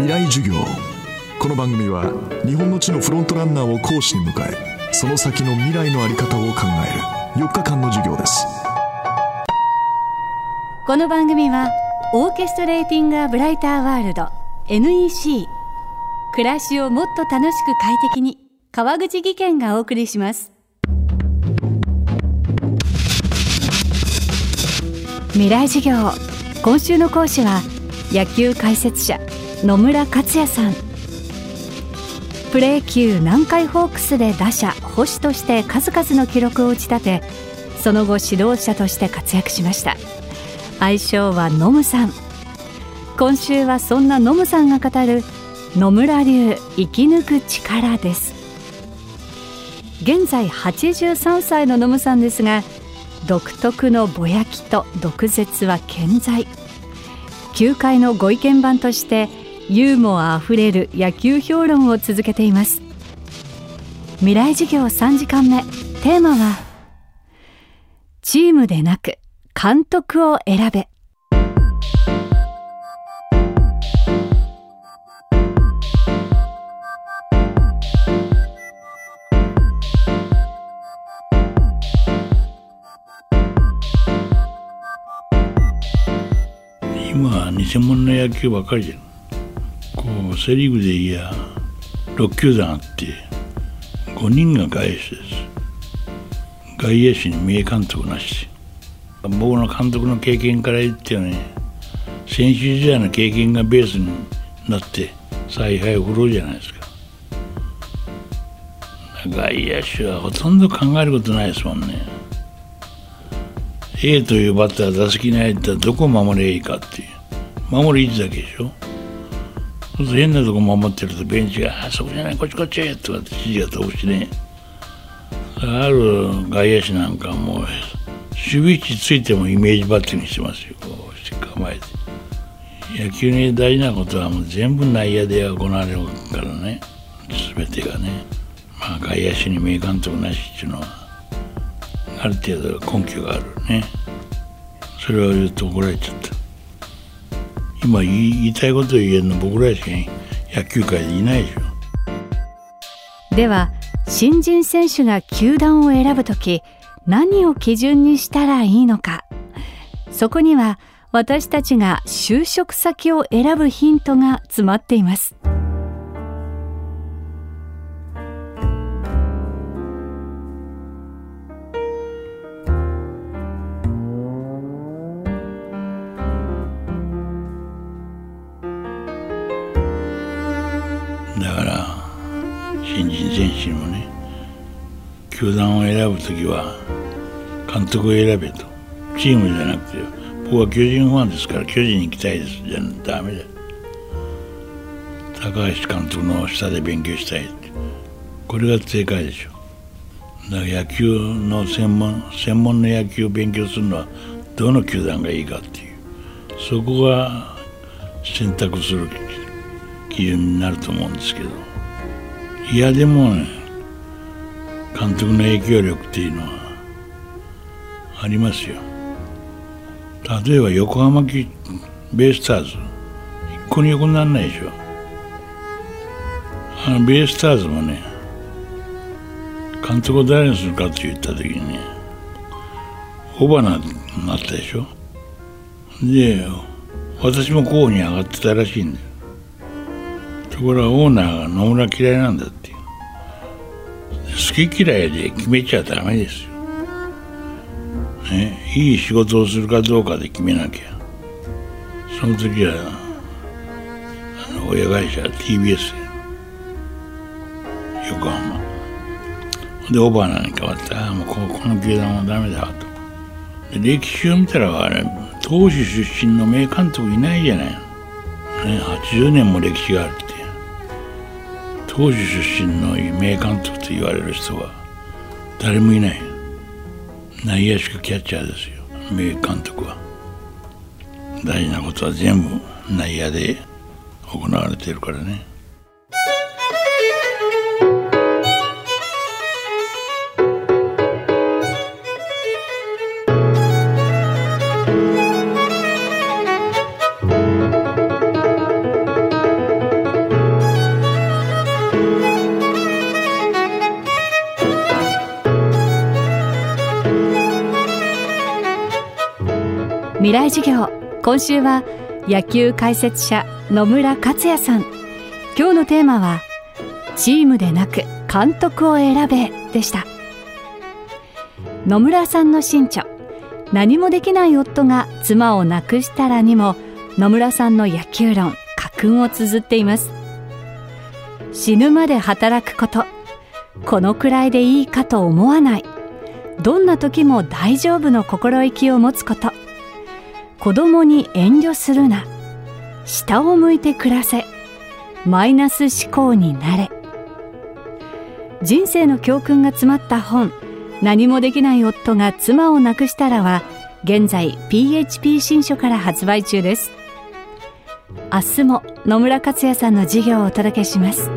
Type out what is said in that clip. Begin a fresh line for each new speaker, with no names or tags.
未来授業。この番組は日本の地のフロントランナーを講師に迎えその先の未来の在り方を考える4日間の授業です。
この番組はオーケストレーティング・ア・ブライター・ワールド NEC 暮らしをもっと楽しく快適に川口義賢がお送りします。未来授業。今週の講師は野球解説者野村克也さん。プロ野球南海ホークスで打者捕手として数々の記録を打ち立てその後指導者として活躍しました。愛称はノムさん。今週はそんなノムさんが語る野村流生き抜く力です。現在83歳のノムさんですが独特のぼやきと毒舌は健在。球界のご意見番としてユーモアあふれる野球評論を続けています。未来授業3時間目。テーマはチームでなく監督を選べ。
今は偽物の野球ばかりじゃん。セ・リーグでいや6球団あって5人が外野手です。外野手に名監督なし。僕の監督の経験から言ってはね選手時代の経験がベースになって采配を振ろうじゃないですか。外野手はほとんど考えることないですもんね。A というバッター打席に入ったらどこを守ればいいかっていう。守る位置だけでしょ。変なとこ守ってるとベンチが「あそこじゃないこっちこっち」とかって指示が飛ぶしねある外野手なんかもう守備位置ついてもイメージバッティングしてますよ。こうして構えて。野球に大事なことはもう全部内野で行われるからね。全てがね。まあ外野手に名監督なしっていうのはある程度根拠があるね。それを言うと怒られちゃった。今言いたいこと言えるの僕らしか野球界でいないでし
ょ。では新人選手が球団を選ぶ時何を基準にしたらいいのか。そこには私たちが就職先を選ぶヒントが詰まっています。
だから新人選手にもね球団を選ぶ時は監督を選べと。チームじゃなくて僕は巨人ファンですから巨人に行きたいです。じゃダメだ高橋監督の下で勉強したいこれが正解でしょ。だから野球の専門専門の野球を勉強するのはどの球団がいいかっていう。そこが選択する基準になると思うんですけど。いやでもね監督の影響力っていうのはありますよ。例えば横浜ベイスターズ。一個に横にならないでしょ。あのベイスターズもね監督を誰にするかって言った時にね小花になったでしょ。で私も候補に上がってたらしいんだよ。ところがオーナーが野村嫌いなんだっていう。好き嫌いで決めちゃダメですよ、ね、いい仕事をするかどうかで決めなきゃ。その時はあの親会社 TBS 横浜。でオバナに変わってああもうここの球団はダメだと。歴史を見たらあれ投手出身の名監督いないじゃない、ね、80年も歴史がある。って当時出身の名監督と言われる人は誰もいない。内野手キャッチャーですよ。名監督は。大事なことは全部内野で行われているからね。
未来授業。今週は野球解説者野村克也さん。今日のテーマはチームでなく監督を選べでした。野村さんの新著何もできない夫が妻を亡くしたらにも野村さんの野球論家訓を綴っています。死ぬまで働くことこのくらいでいいかと思わない。どんな時も大丈夫の心意気を持つこと。子供に遠慮するな。下を向いて暮らせ。マイナス思考になれ。人生の教訓が詰まった本。何もできない夫が妻を亡くしたらは現在 PHP 新書から発売中です。明日も野村克也さんの授業をお届けします。